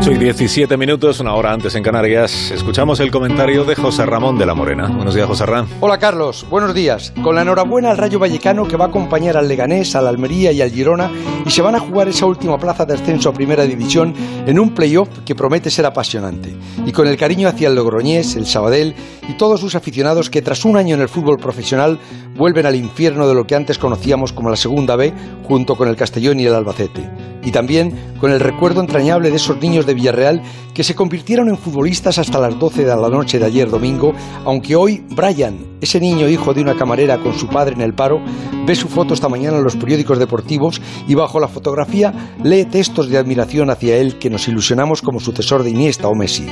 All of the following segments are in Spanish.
8 y 17 minutos, una hora antes en Canarias, escuchamos el comentario de José Ramón de la Morena. Buenos días, José Ramón. Hola, Carlos. Buenos días. Con la enhorabuena al Rayo Vallecano que va a acompañar al Leganés, al Almería y al Girona y se van a jugar esa última plaza de ascenso a Primera División en un playoff que promete ser apasionante. Y con el cariño hacia el Logroñés, el Sabadell y todos sus aficionados que tras un año en el fútbol profesional vuelven al infierno de lo que antes conocíamos como la Segunda B junto con el Castellón y el Albacete. Y también con el recuerdo entrañable de esos niños de Villarreal que se convirtieron en futbolistas hasta las 12 de la noche de ayer domingo, aunque hoy Brian, ese niño hijo de una camarera con su padre en el paro, ve su foto esta mañana en los periódicos deportivos y bajo la fotografía lee textos de admiración hacia él que nos ilusionamos como sucesor de Iniesta o Messi.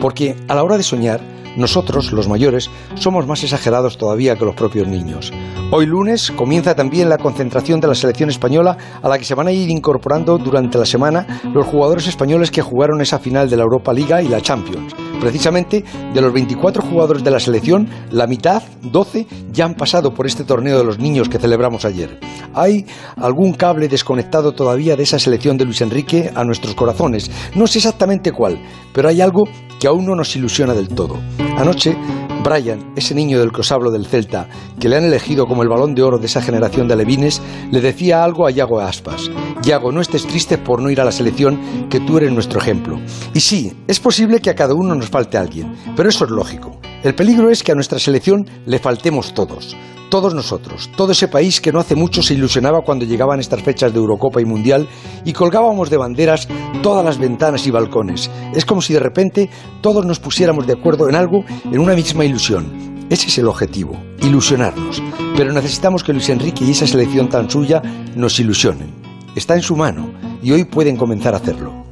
Porque a la hora de soñar, nosotros, los mayores, somos más exagerados todavía que los propios niños. Hoy lunes comienza también la concentración de la selección española a la que se van a ir incorporando durante la semana los jugadores españoles que jugaron esa final de la Europa Liga y la Champions. Precisamente de los 24 jugadores de la selección, la mitad, 12, ya han pasado por este torneo de los niños que celebramos ayer. Hay algún cable desconectado todavía de esa selección de Luis Enrique a nuestros corazones. No sé exactamente cuál, pero hay algo que aún no nos ilusiona del todo. Anoche, Brian, ese niño del que os hablo del Celta, que le han elegido como el balón de oro de esa generación de alevines, le decía algo a Yago Aspas. Yago, no estés triste por no ir a la selección, que tú eres nuestro ejemplo. Y sí, es posible que a cada uno nos falte alguien, pero eso es lógico. El peligro es que a nuestra selección le faltemos todos todos nosotros, todo ese país que no hace mucho se ilusionaba cuando llegaban estas fechas de Eurocopa y Mundial y colgábamos de banderas todas las ventanas y balcones. Es como si de repente todos nos pusiéramos de acuerdo en algo, en una misma ilusión. Ese es el objetivo, ilusionarnos. Pero necesitamos que Luis Enrique y esa selección tan suya nos ilusionen. Está en su mano y hoy pueden comenzar a hacerlo.